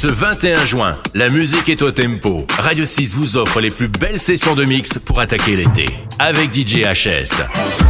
Ce 21 juin, la musique est au tempo. Radio 6 vous offre les plus belles sessions de mix pour attaquer l'été. Avec DJ HS.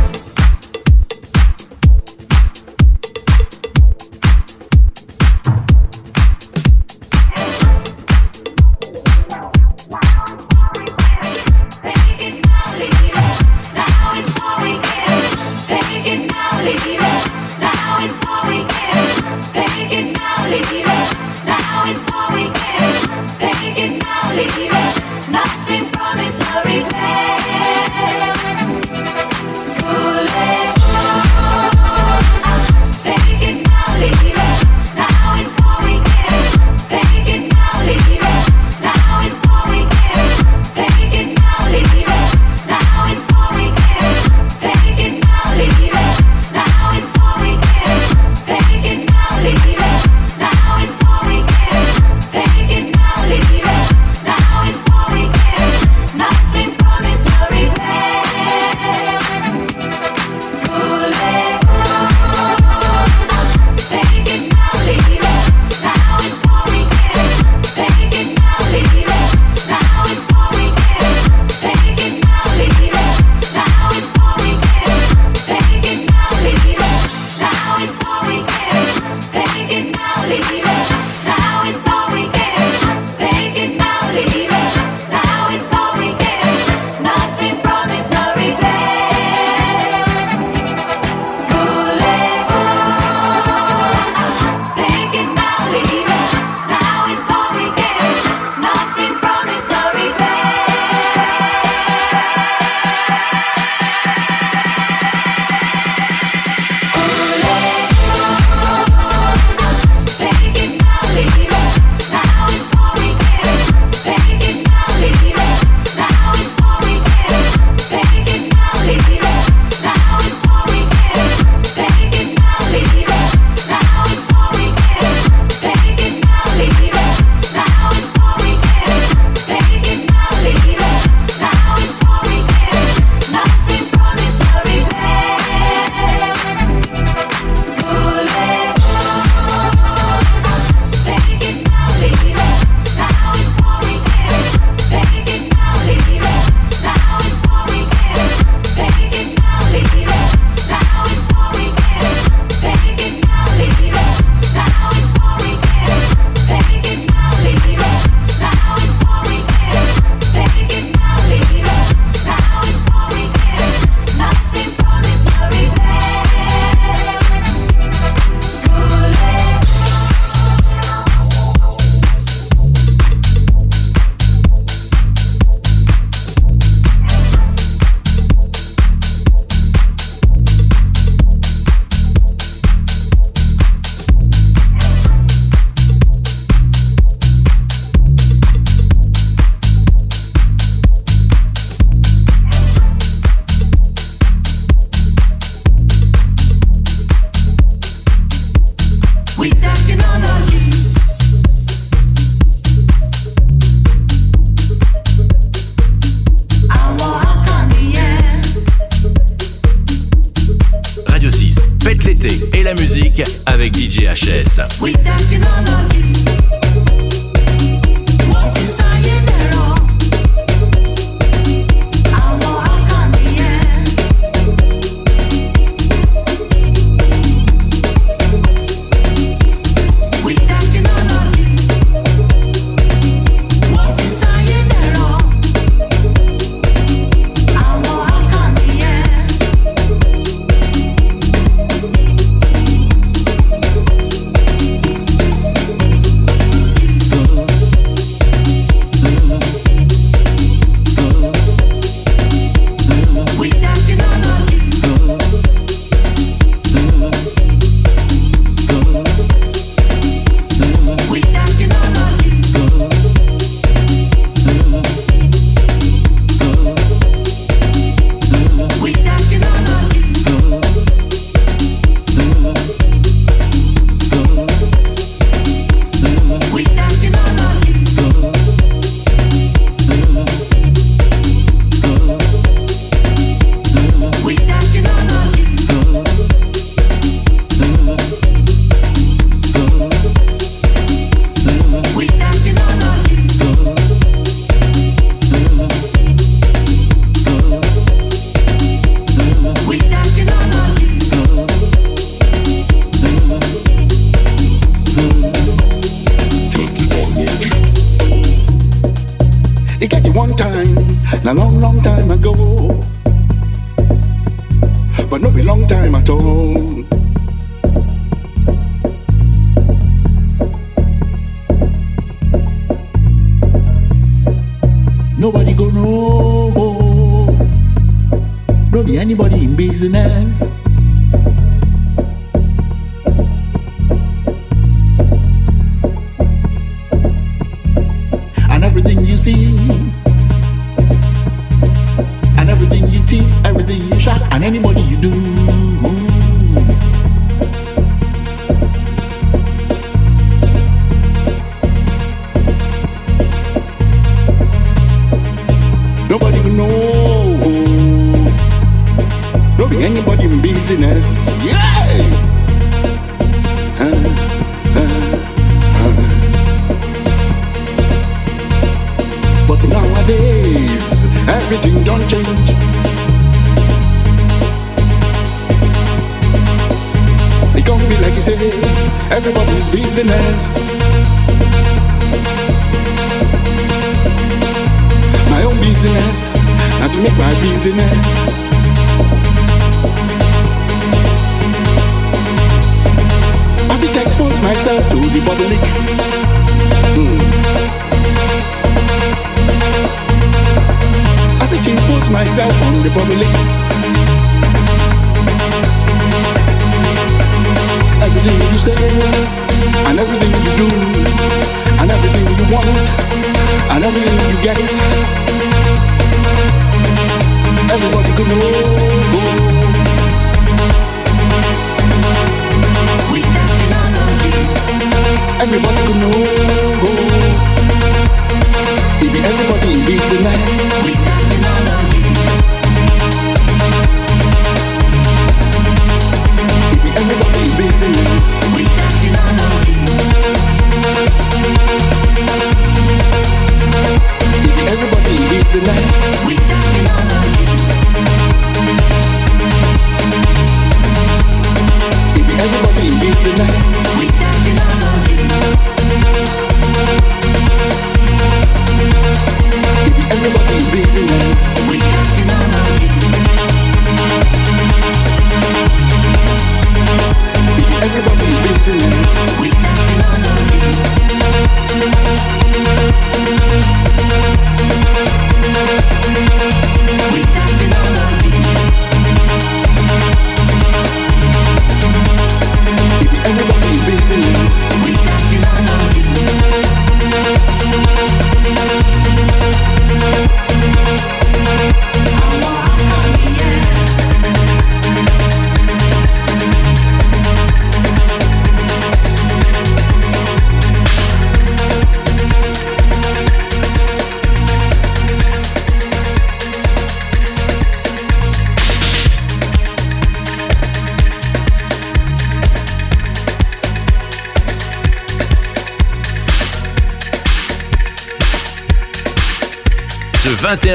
this. We dunking all of these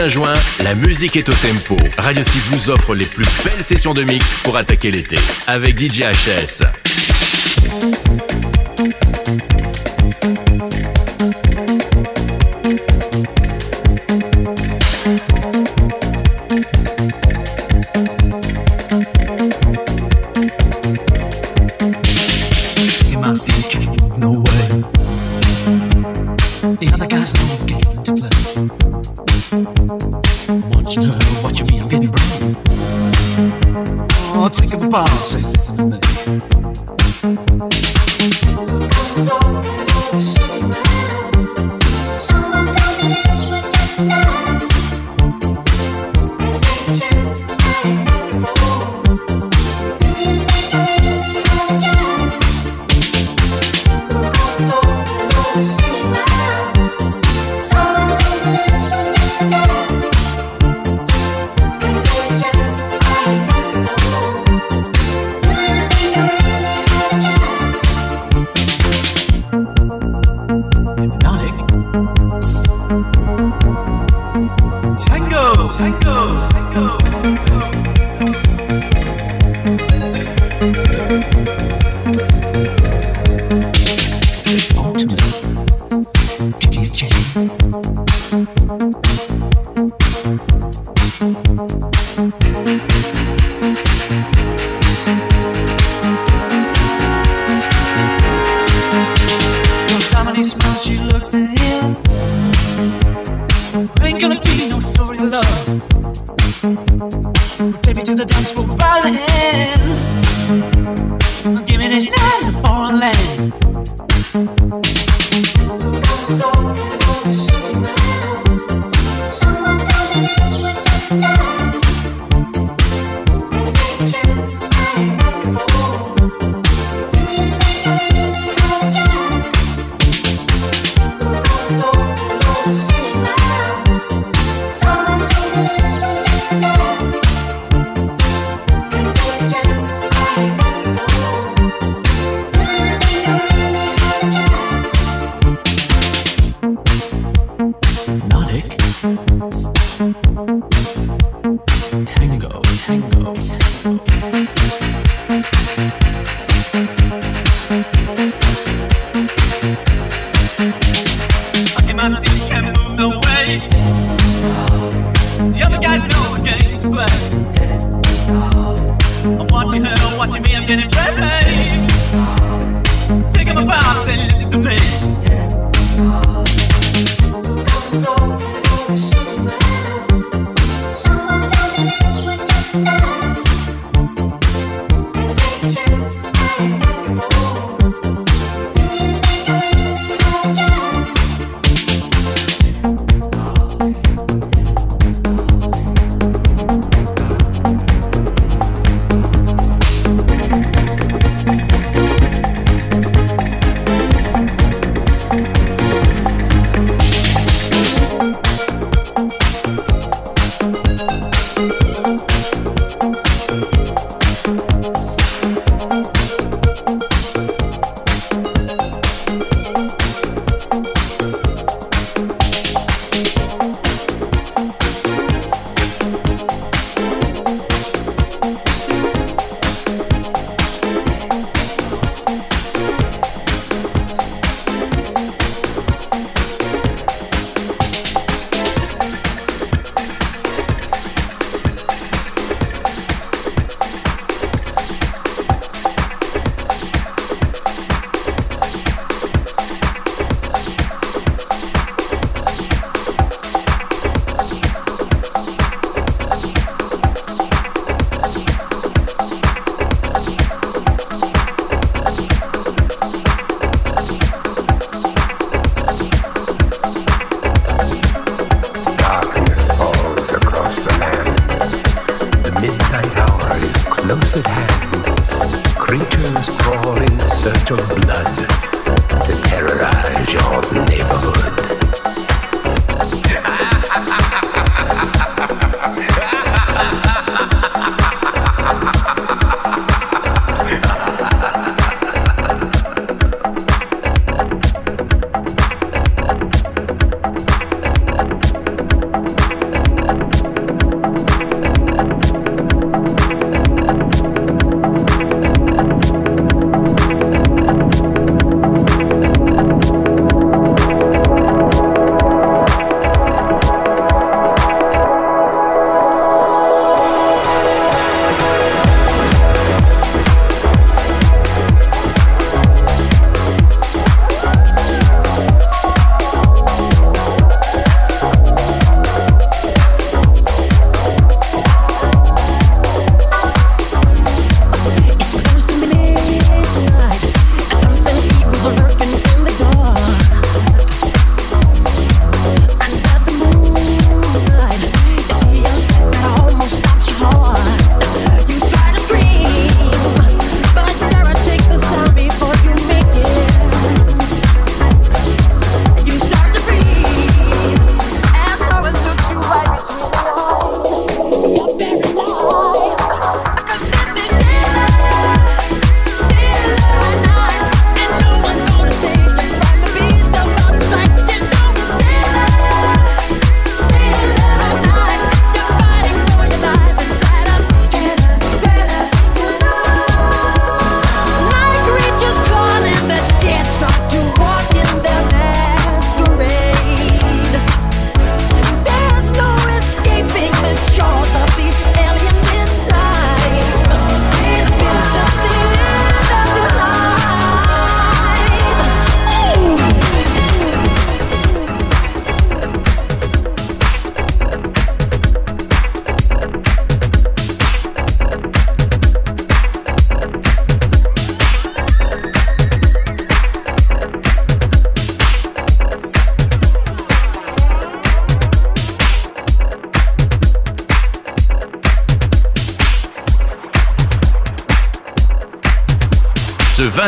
21 juin, la musique est au tempo. Radio 6 vous offre les plus belles sessions de mix pour attaquer l'été avec DJ HS.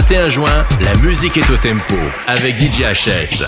21 juin, la musique est au tempo avec DJ HS.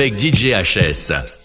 Avec DJ HS.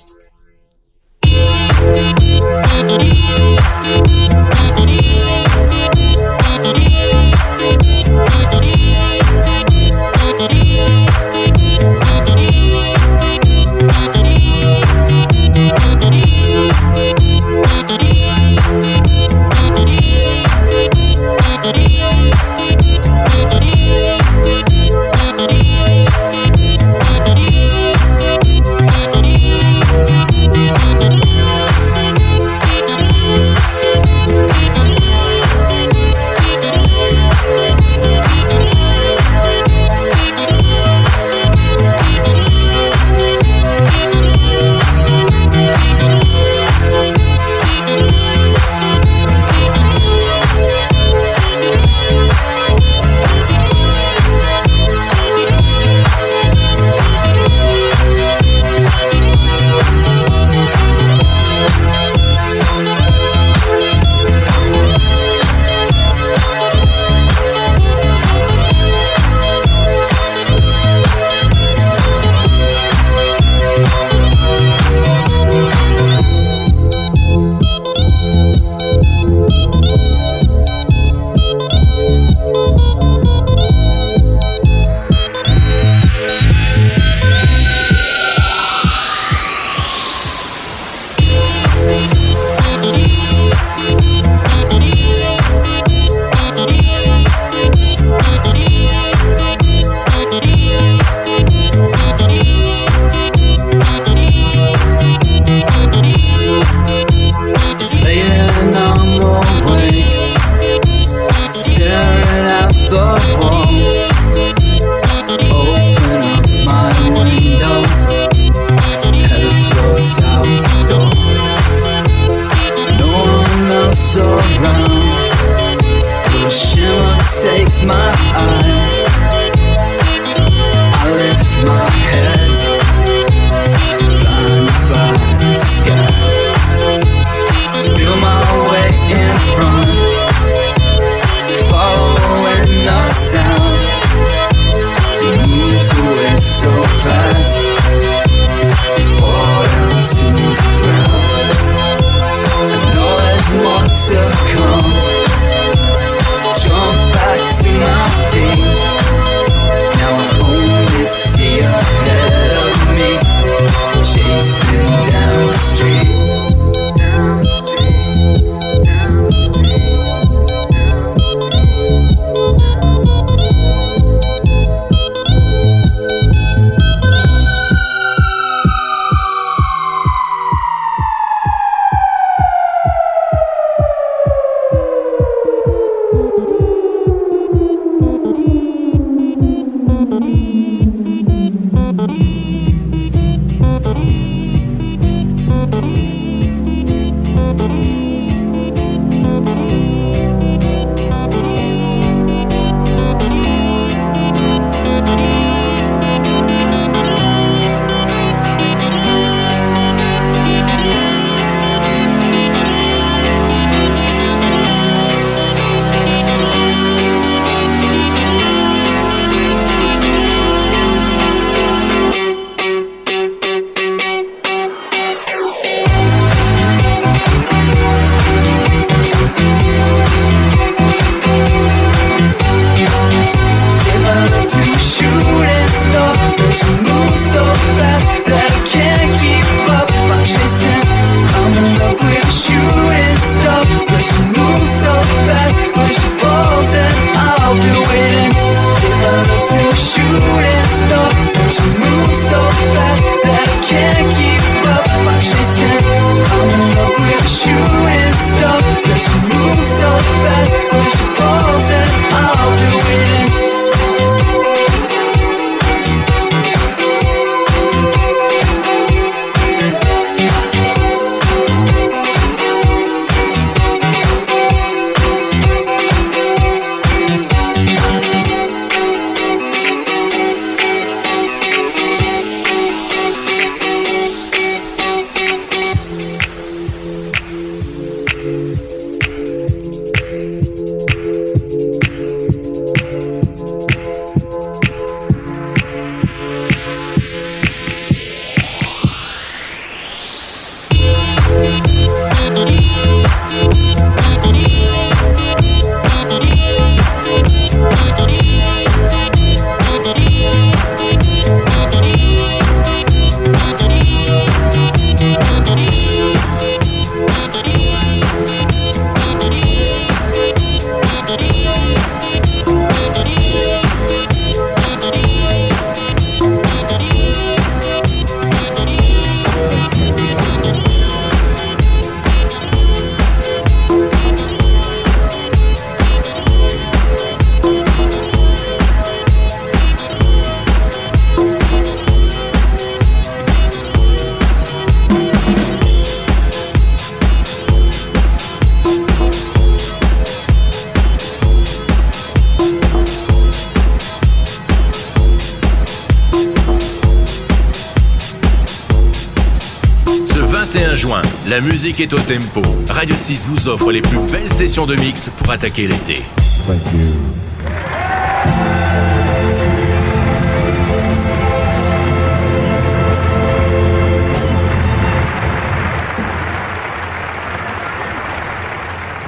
La musique est au tempo. Radio 6 vous offre les plus belles sessions de mix pour attaquer l'été. Thank you.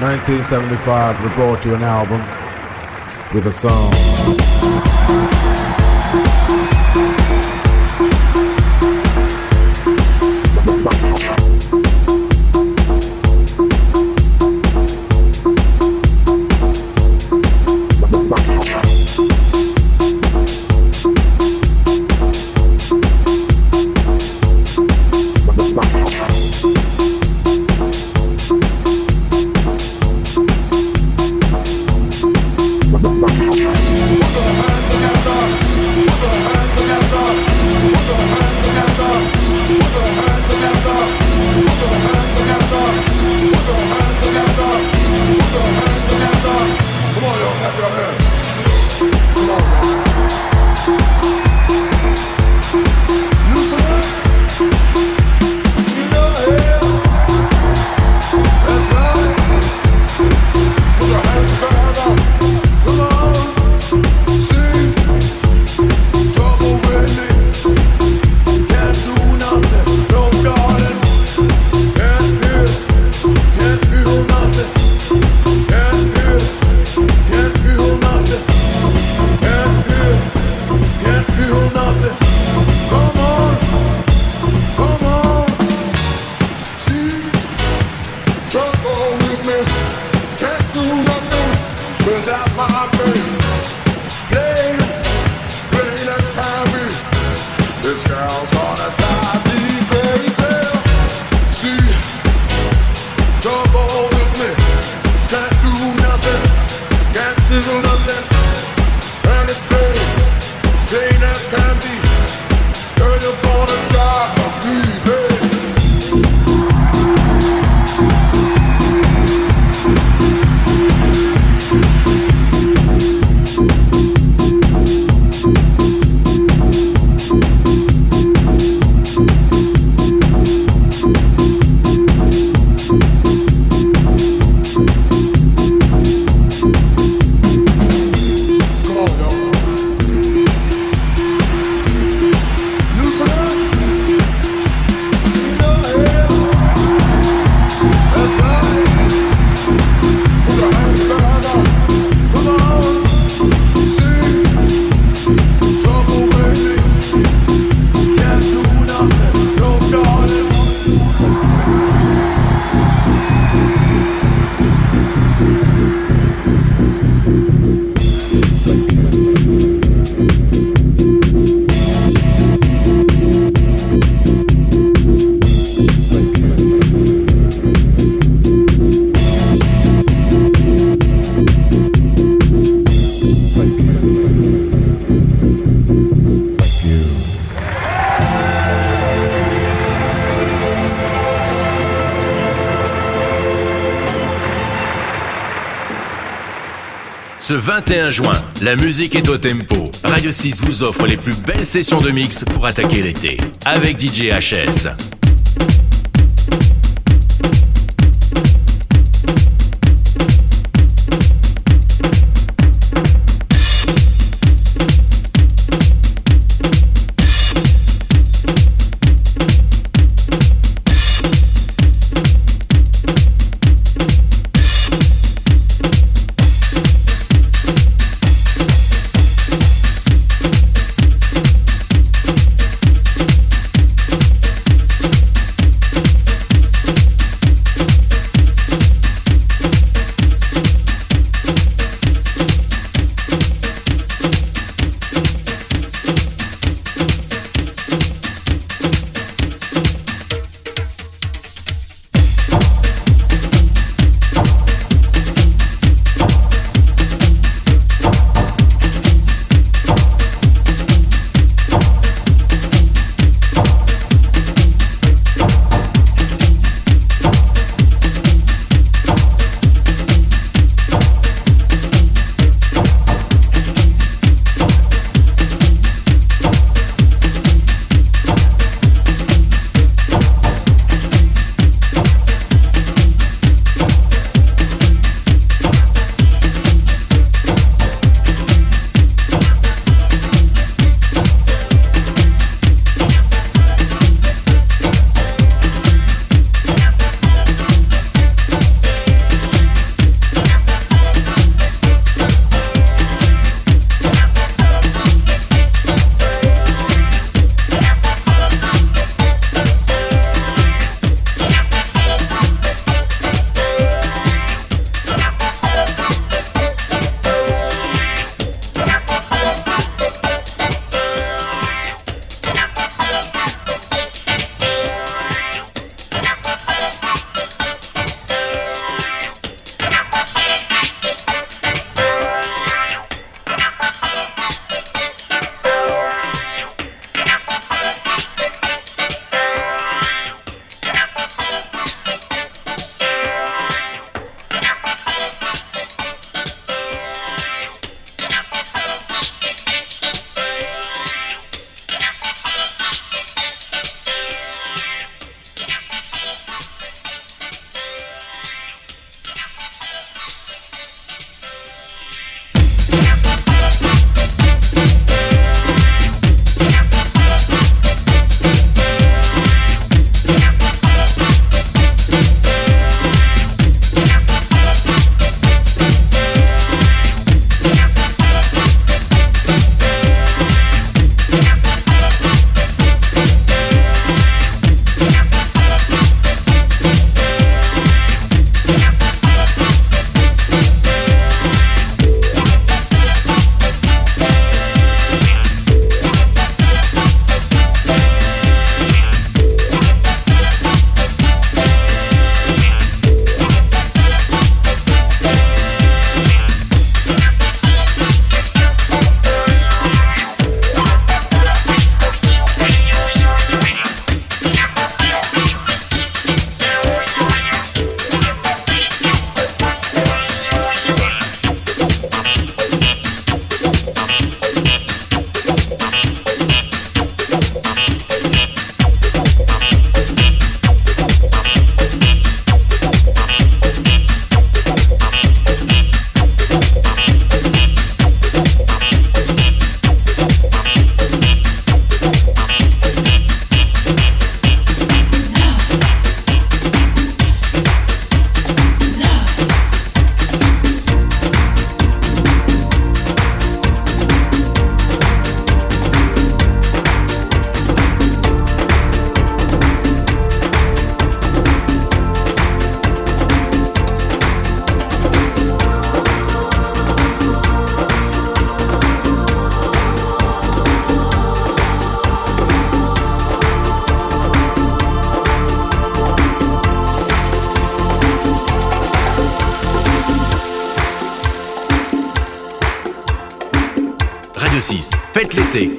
Nineteen seventy five, we brought you an album with a song. Ce 21 juin, la musique est au tempo. Radio 6 vous offre les plus belles sessions de mix pour attaquer l'été. Avec DJ HS.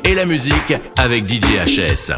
et la musique avec DJ HS.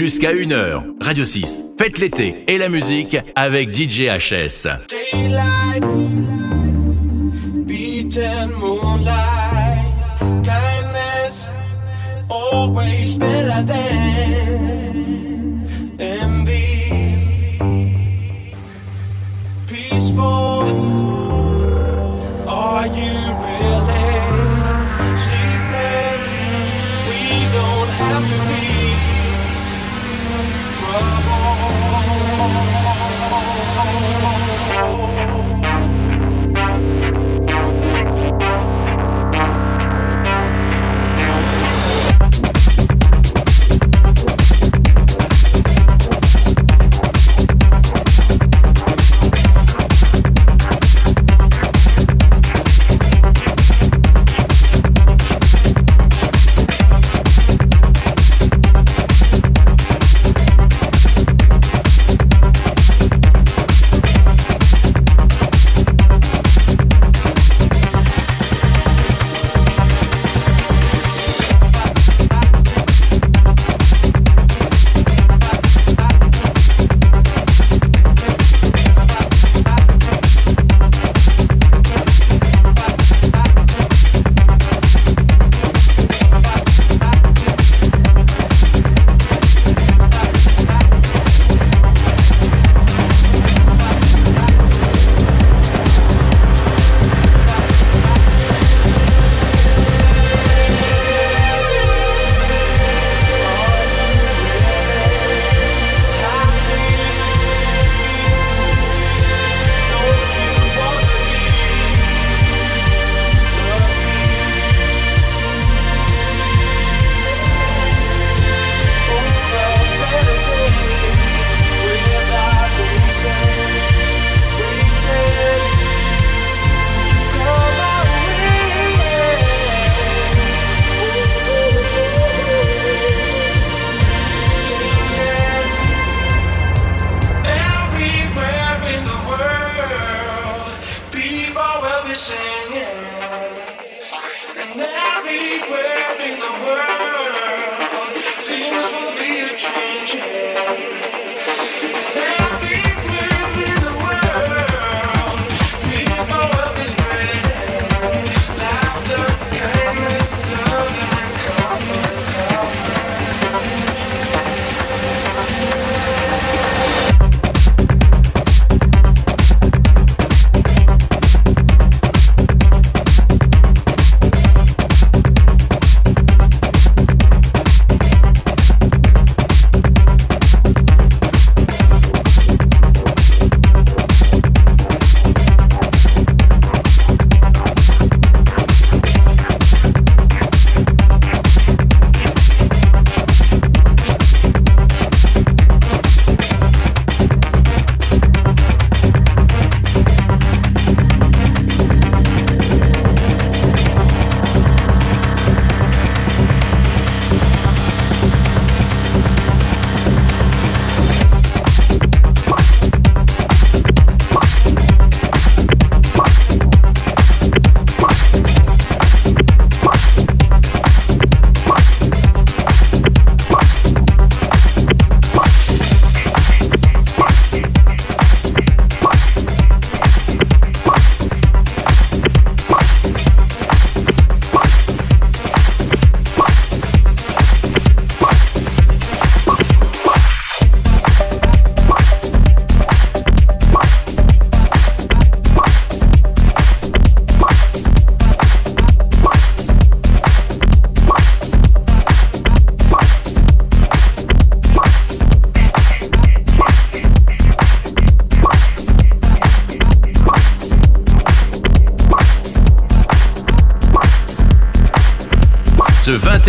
Jusqu'à 1h. Radio 6, faites l'été et la musique avec DJ HS.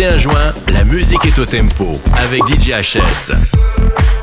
21 juin, la musique est au tempo avec DJ HS.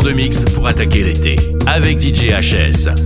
De mix pour attaquer l'été. Avec DJ HS.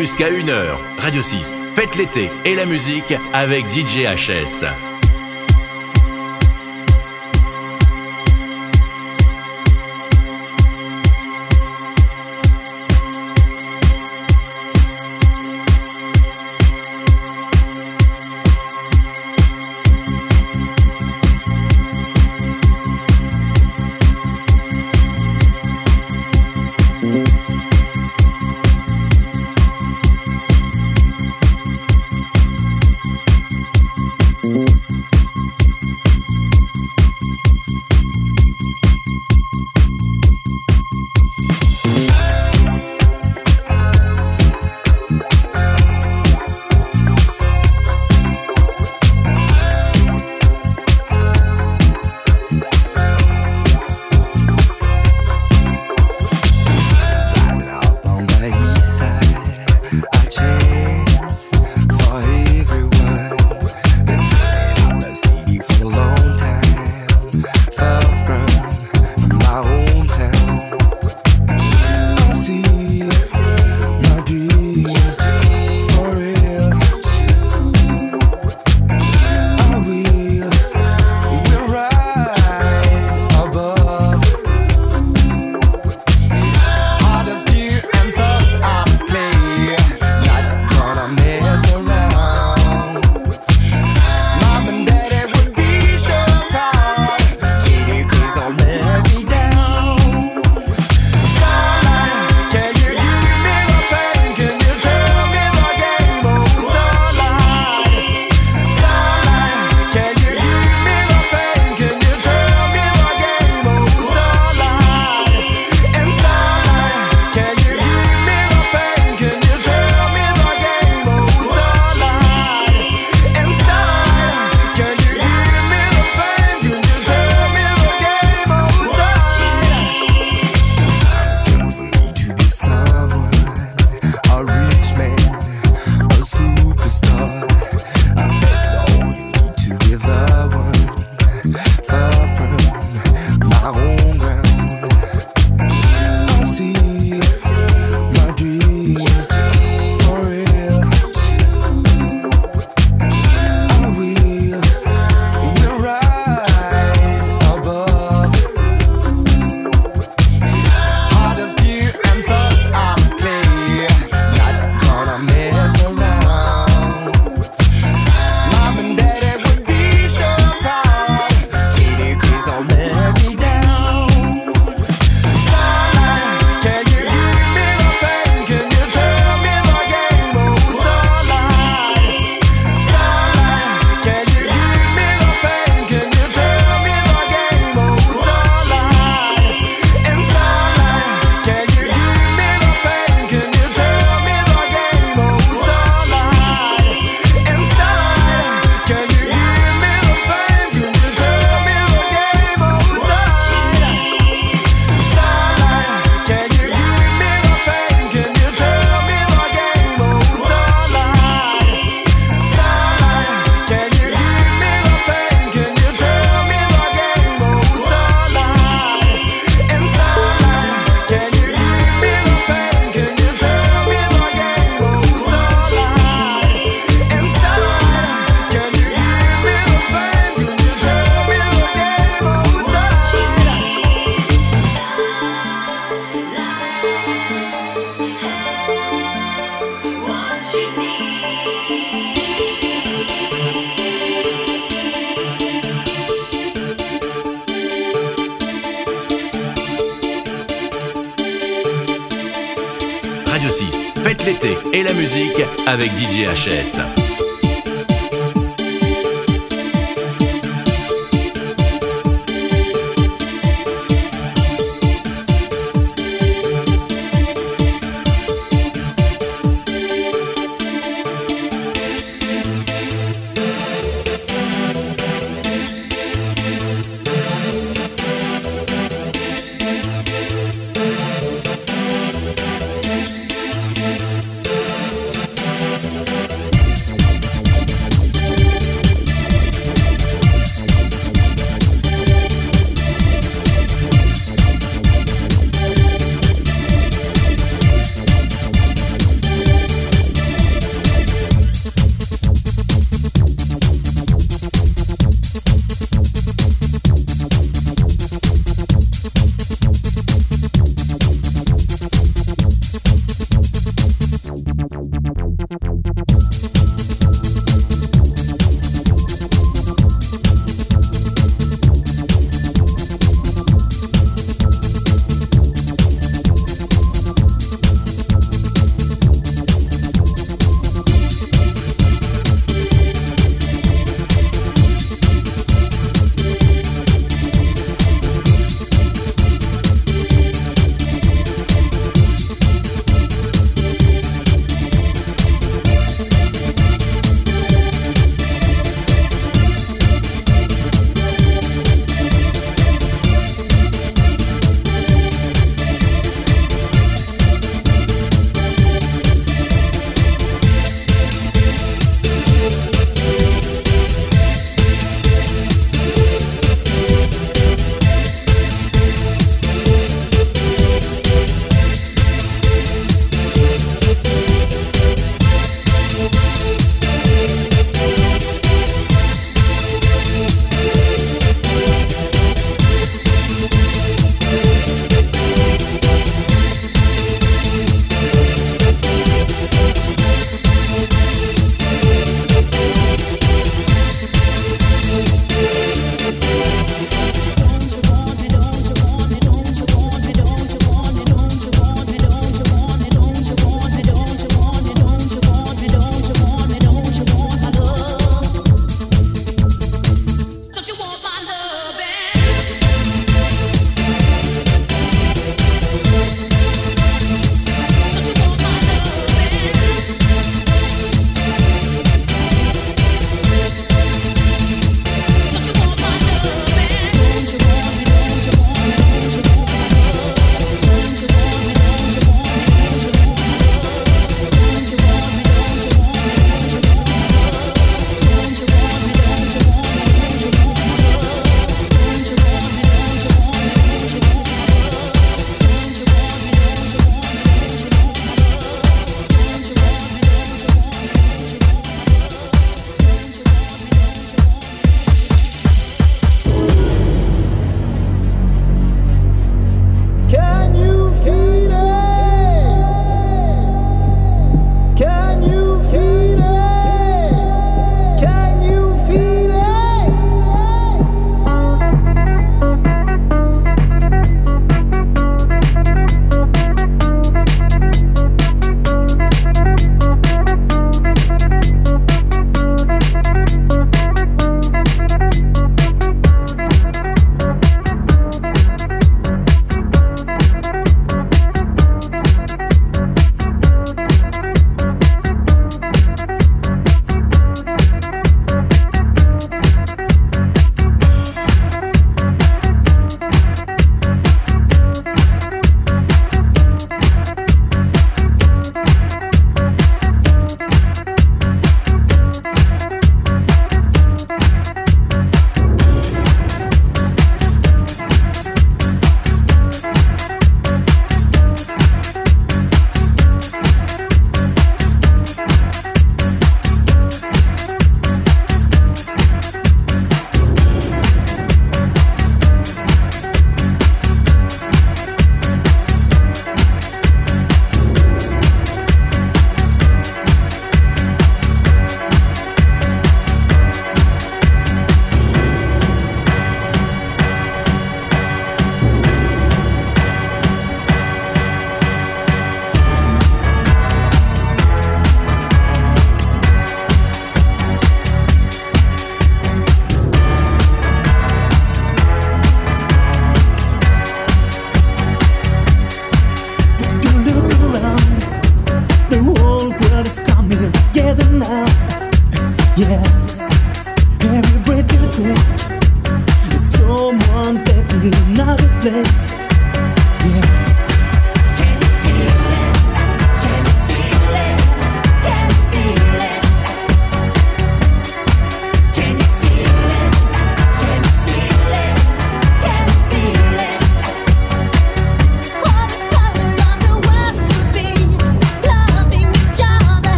Jusqu'à 1h. Radio 6, faites l'été et la musique avec DJ HS.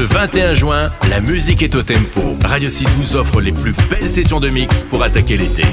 ce 21 juin, la musique est au tempo. Radio 6 vous offre les plus belles sessions de mix pour attaquer l'été.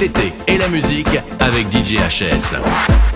L'été et la musique avec DJ HS.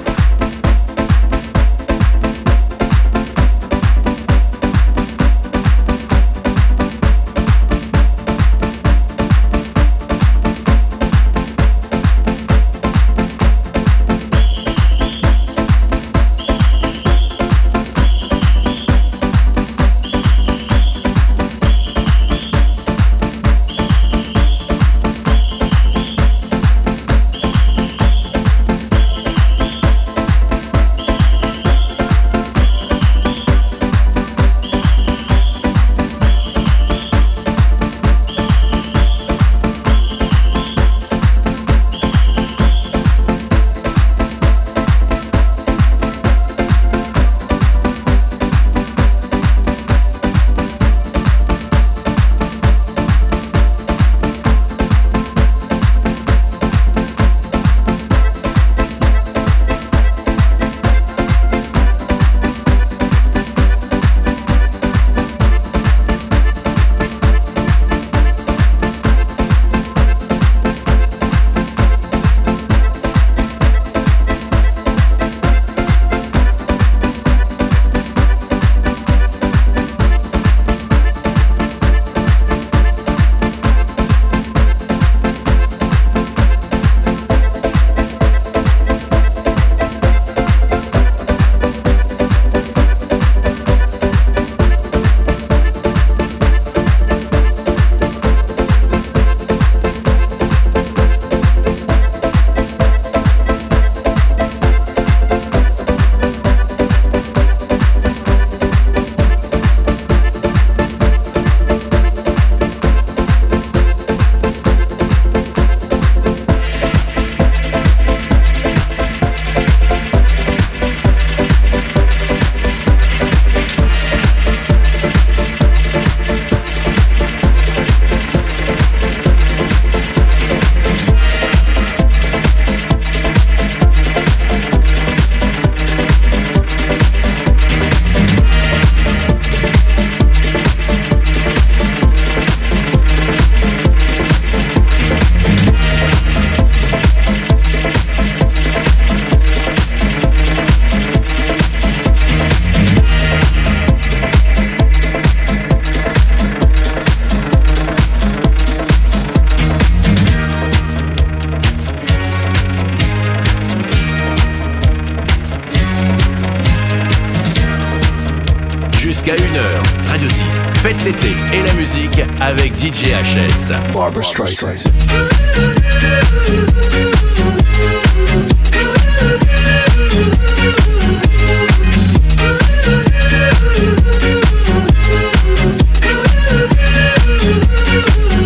Avec DJ HS. Barbara Streisand.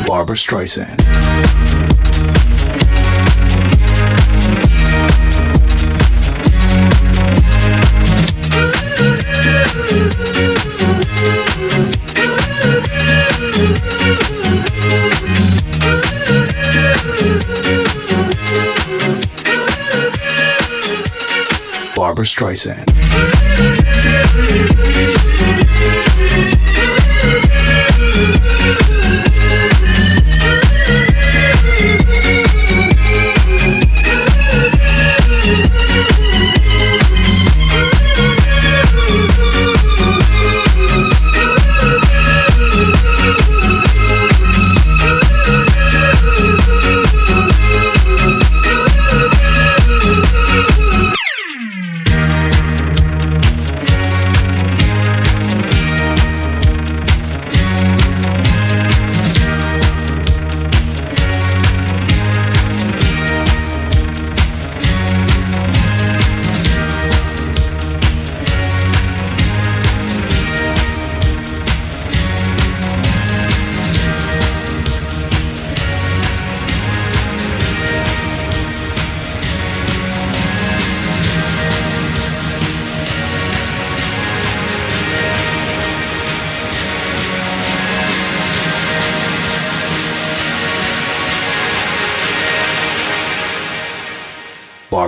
Barbara Streisand. Streisand.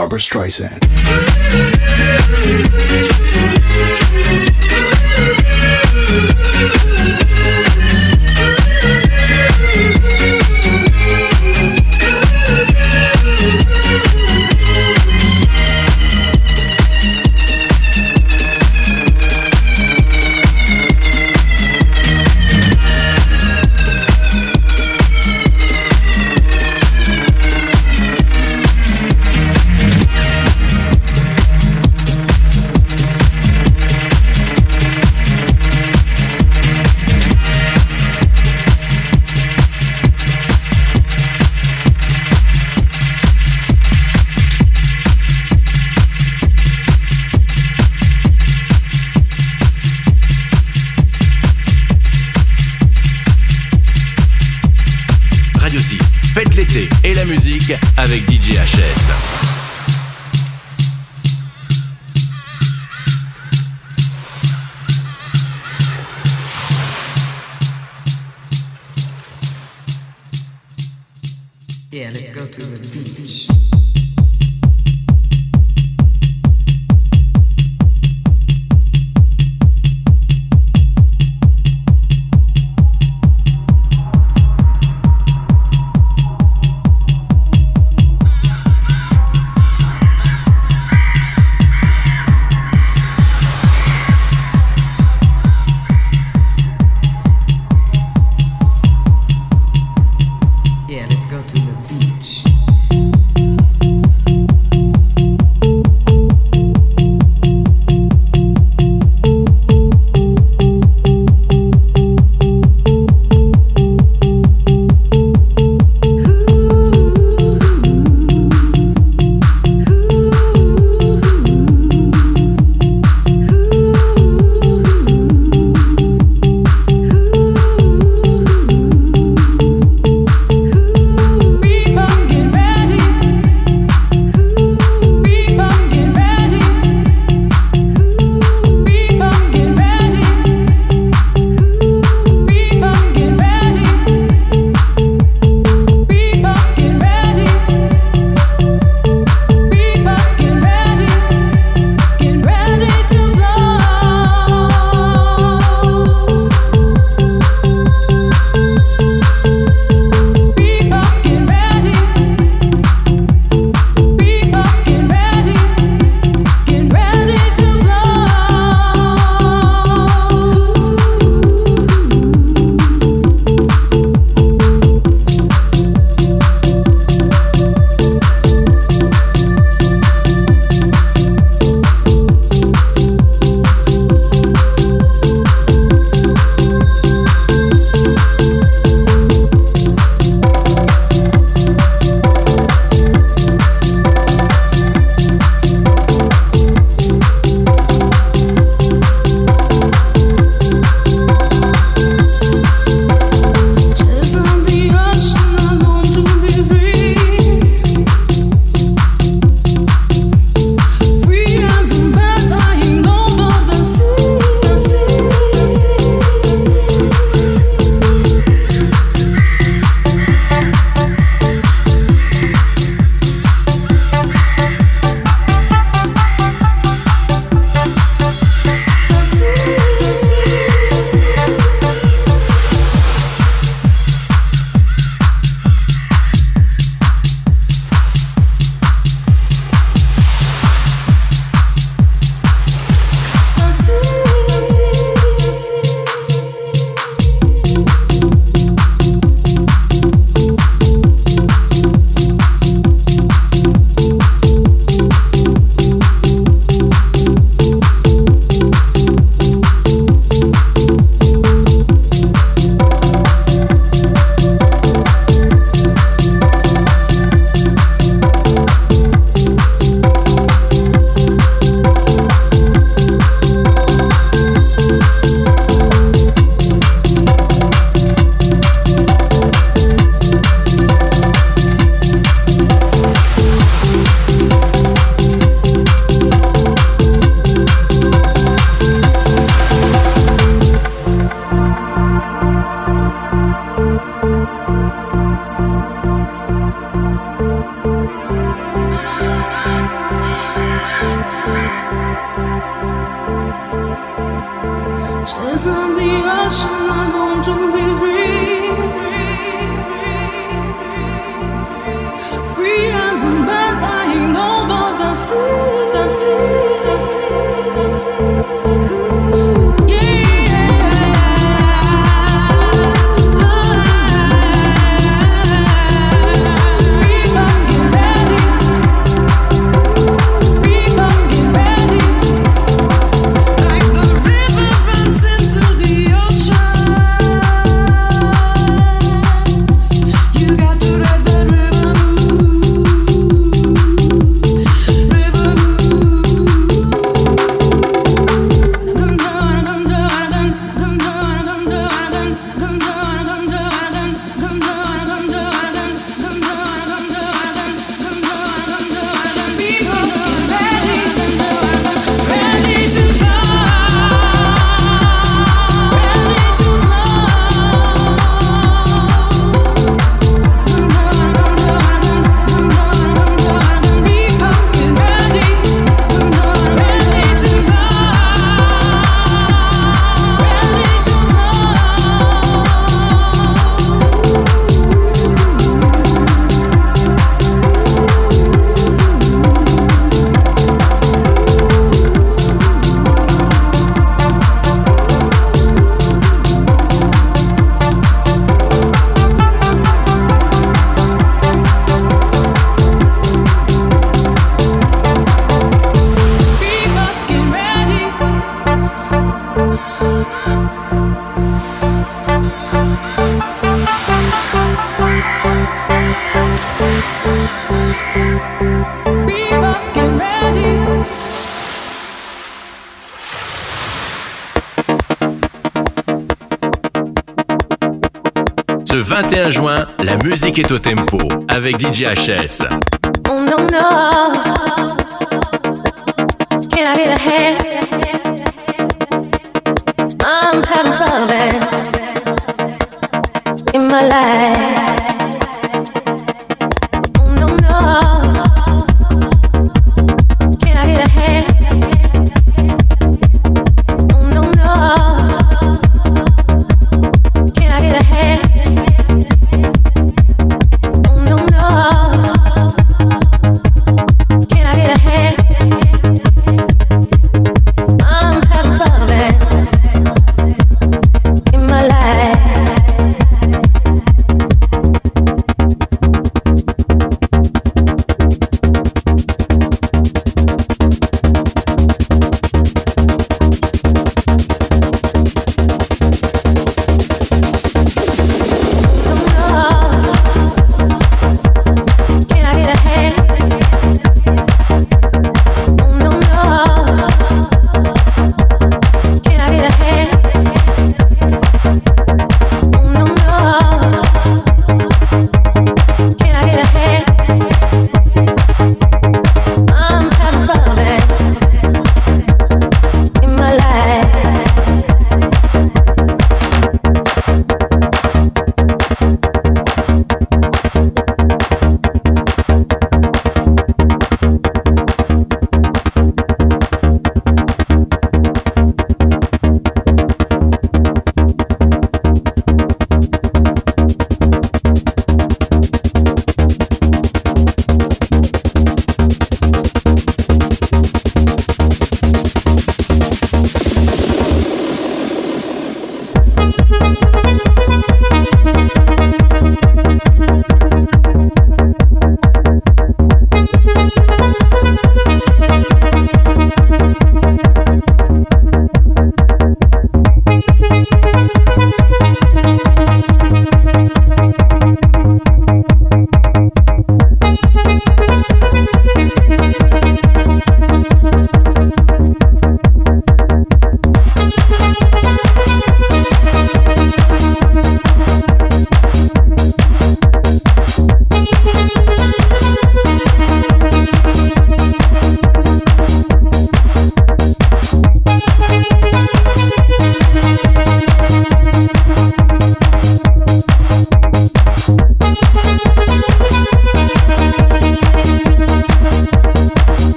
Barbara Streisand. 21 juin, la musique est au tempo avec DJ HS.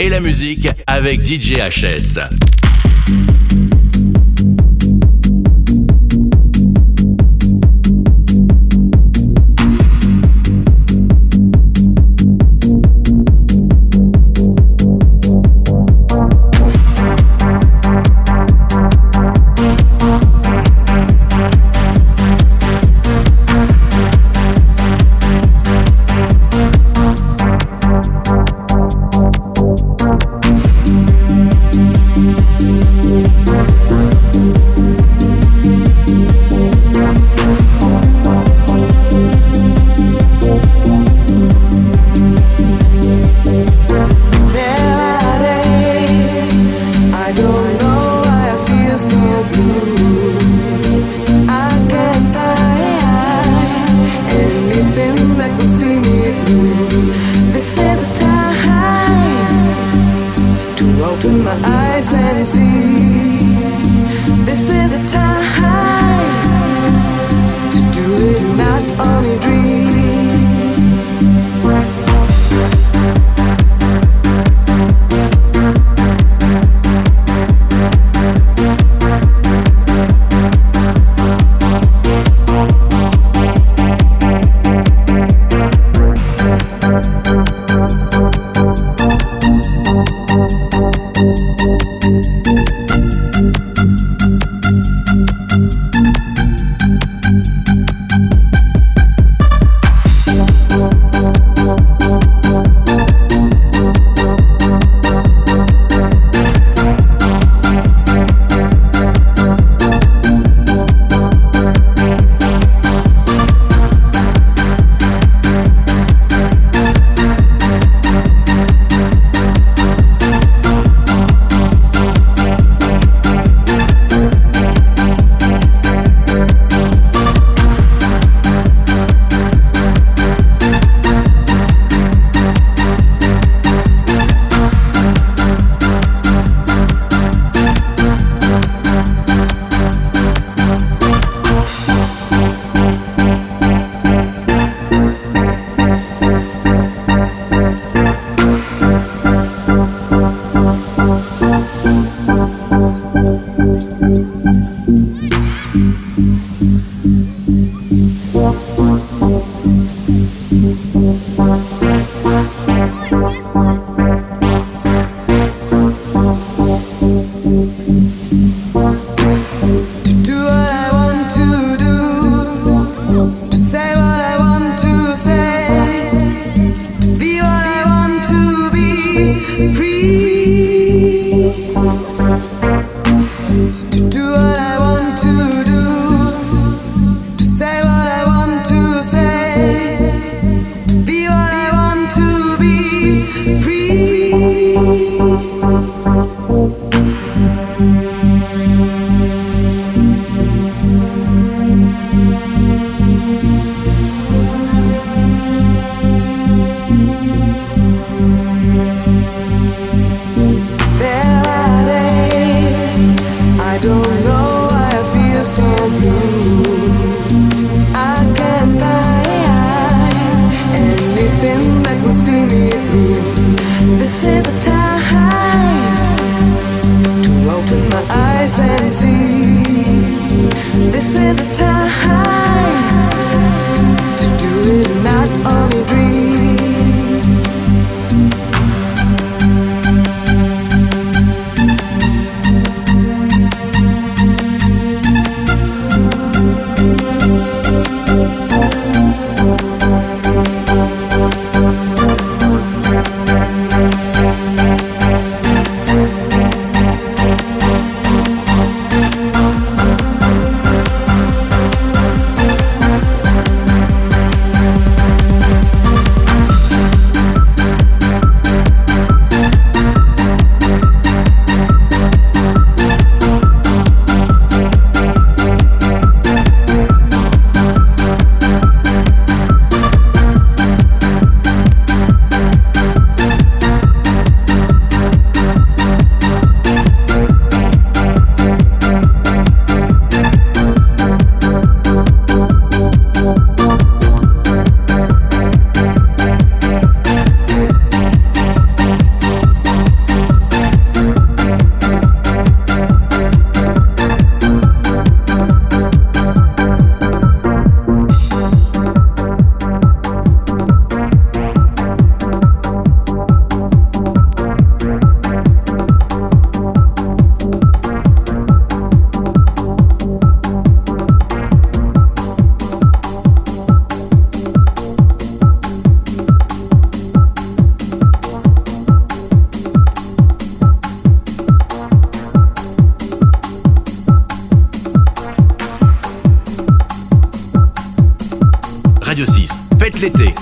et la musique avec DJ HS.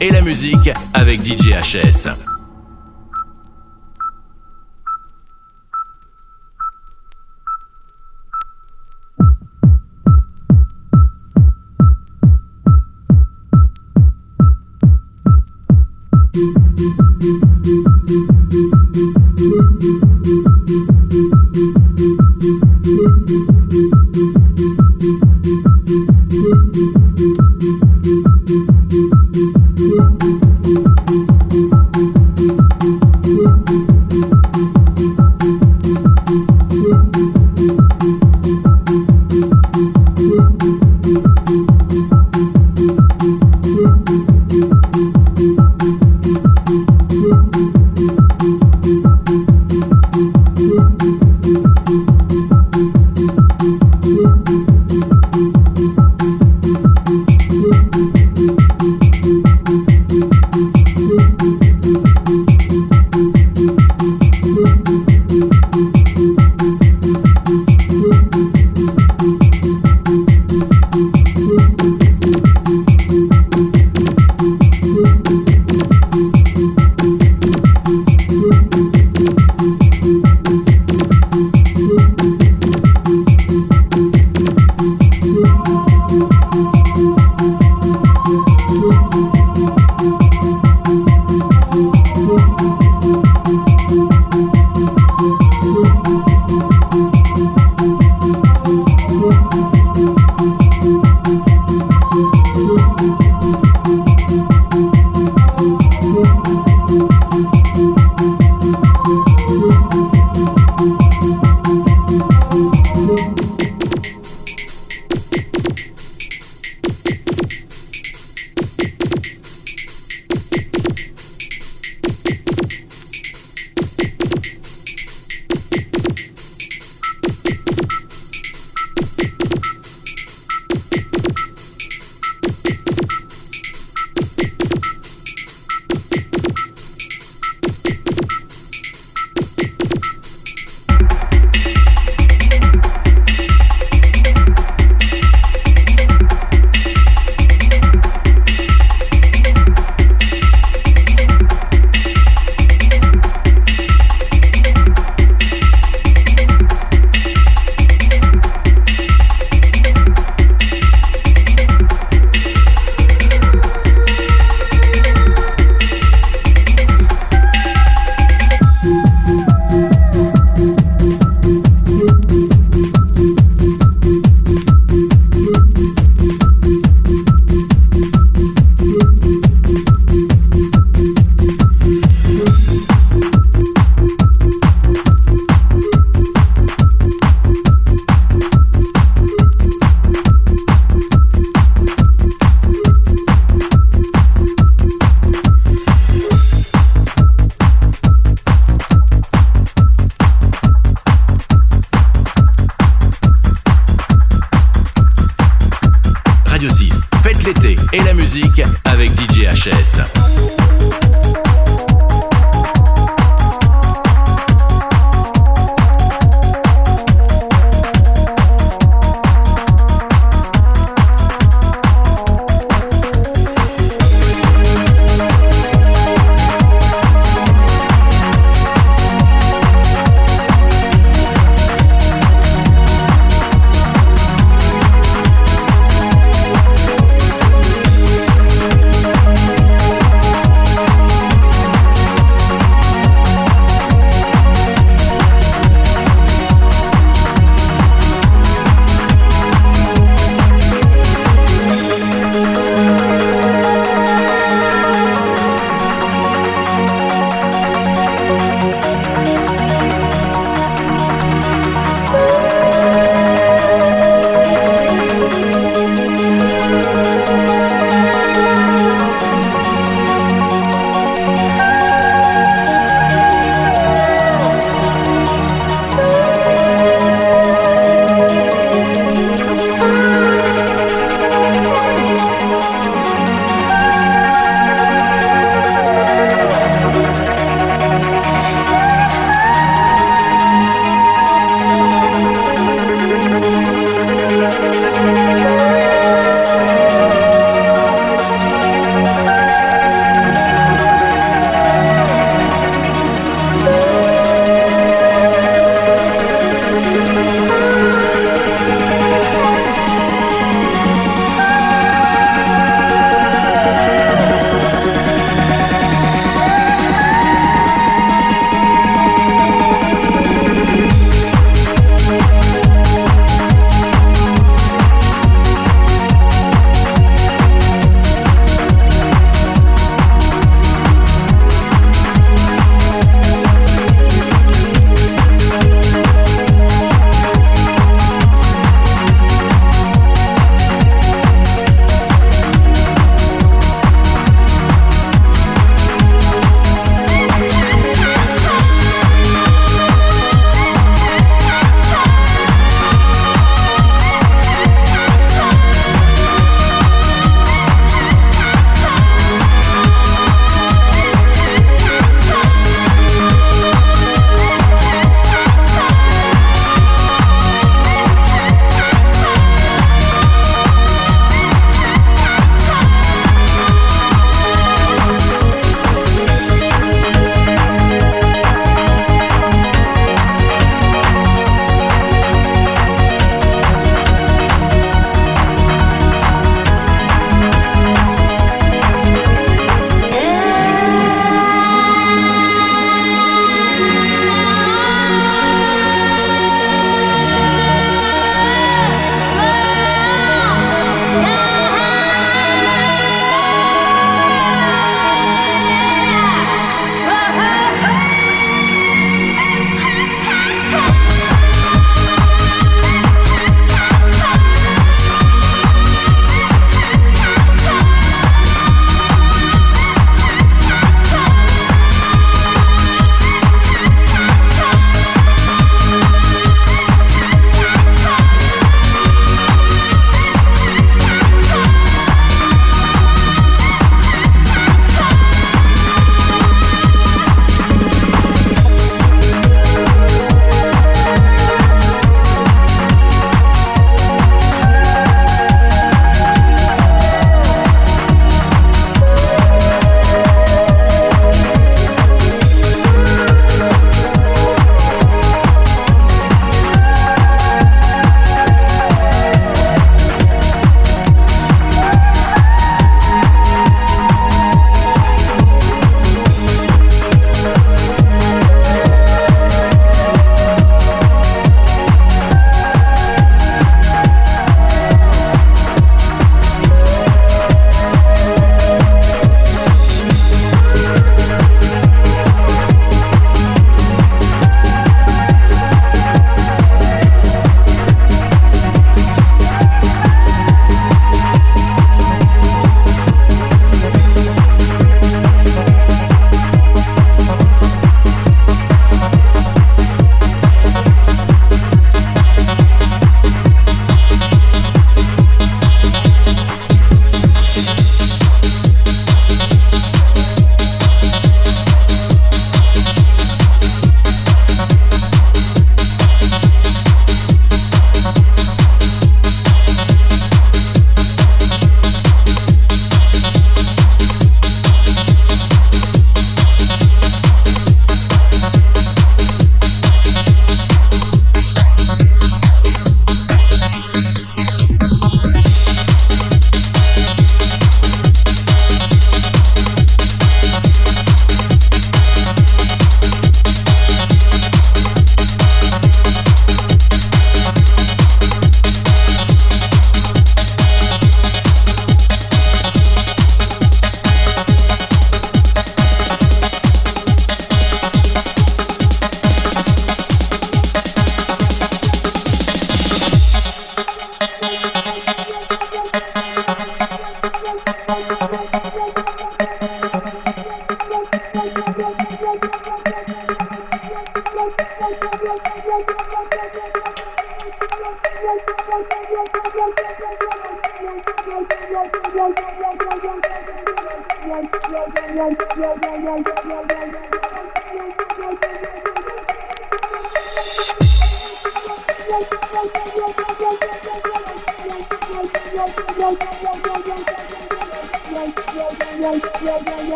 et la musique avec DJ HS.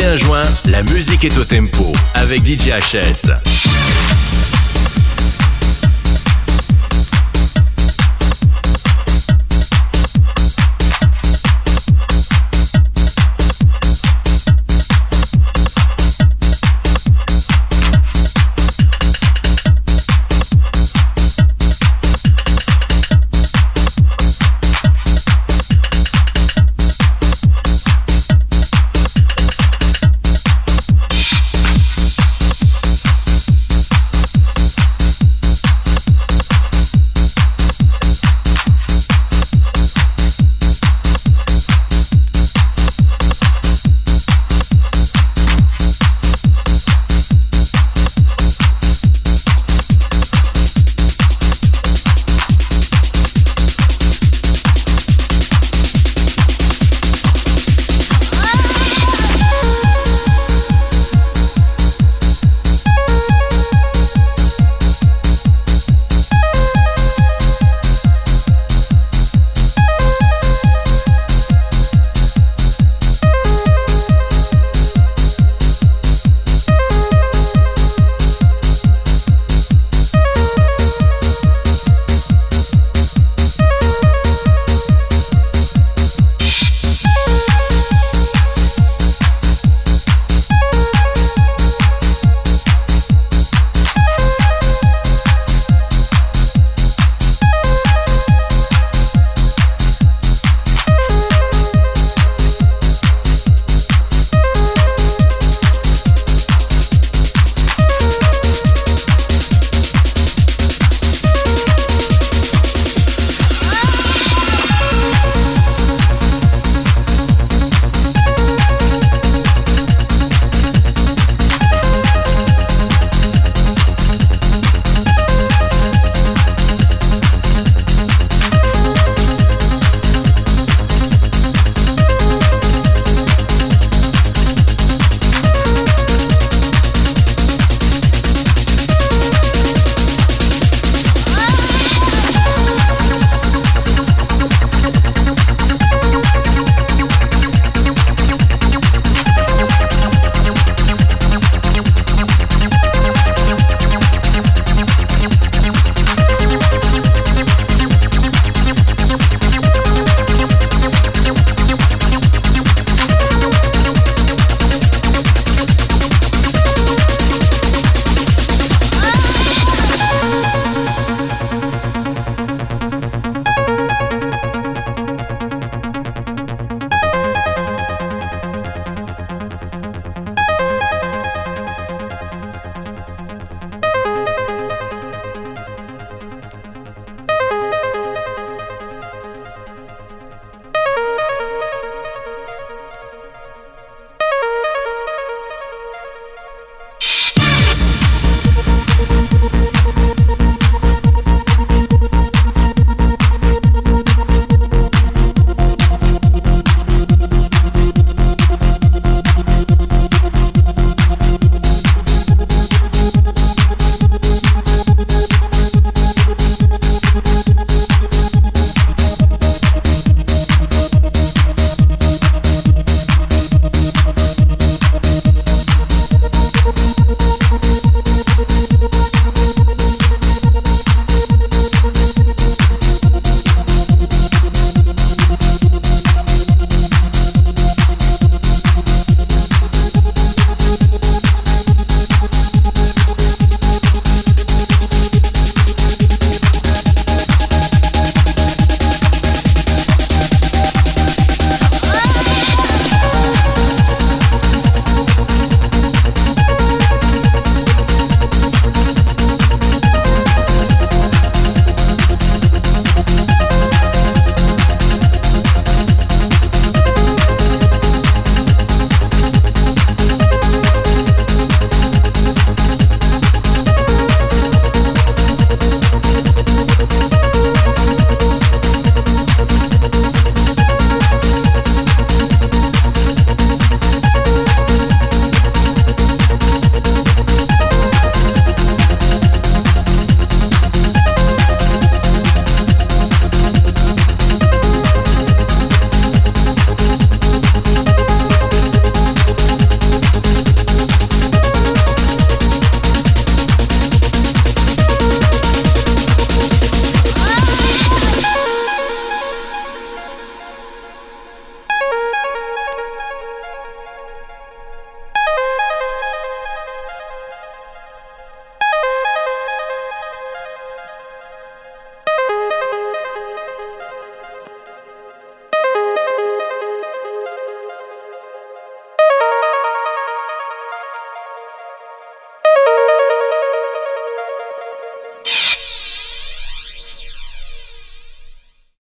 21 juin, la musique est au tempo avec DJ HS.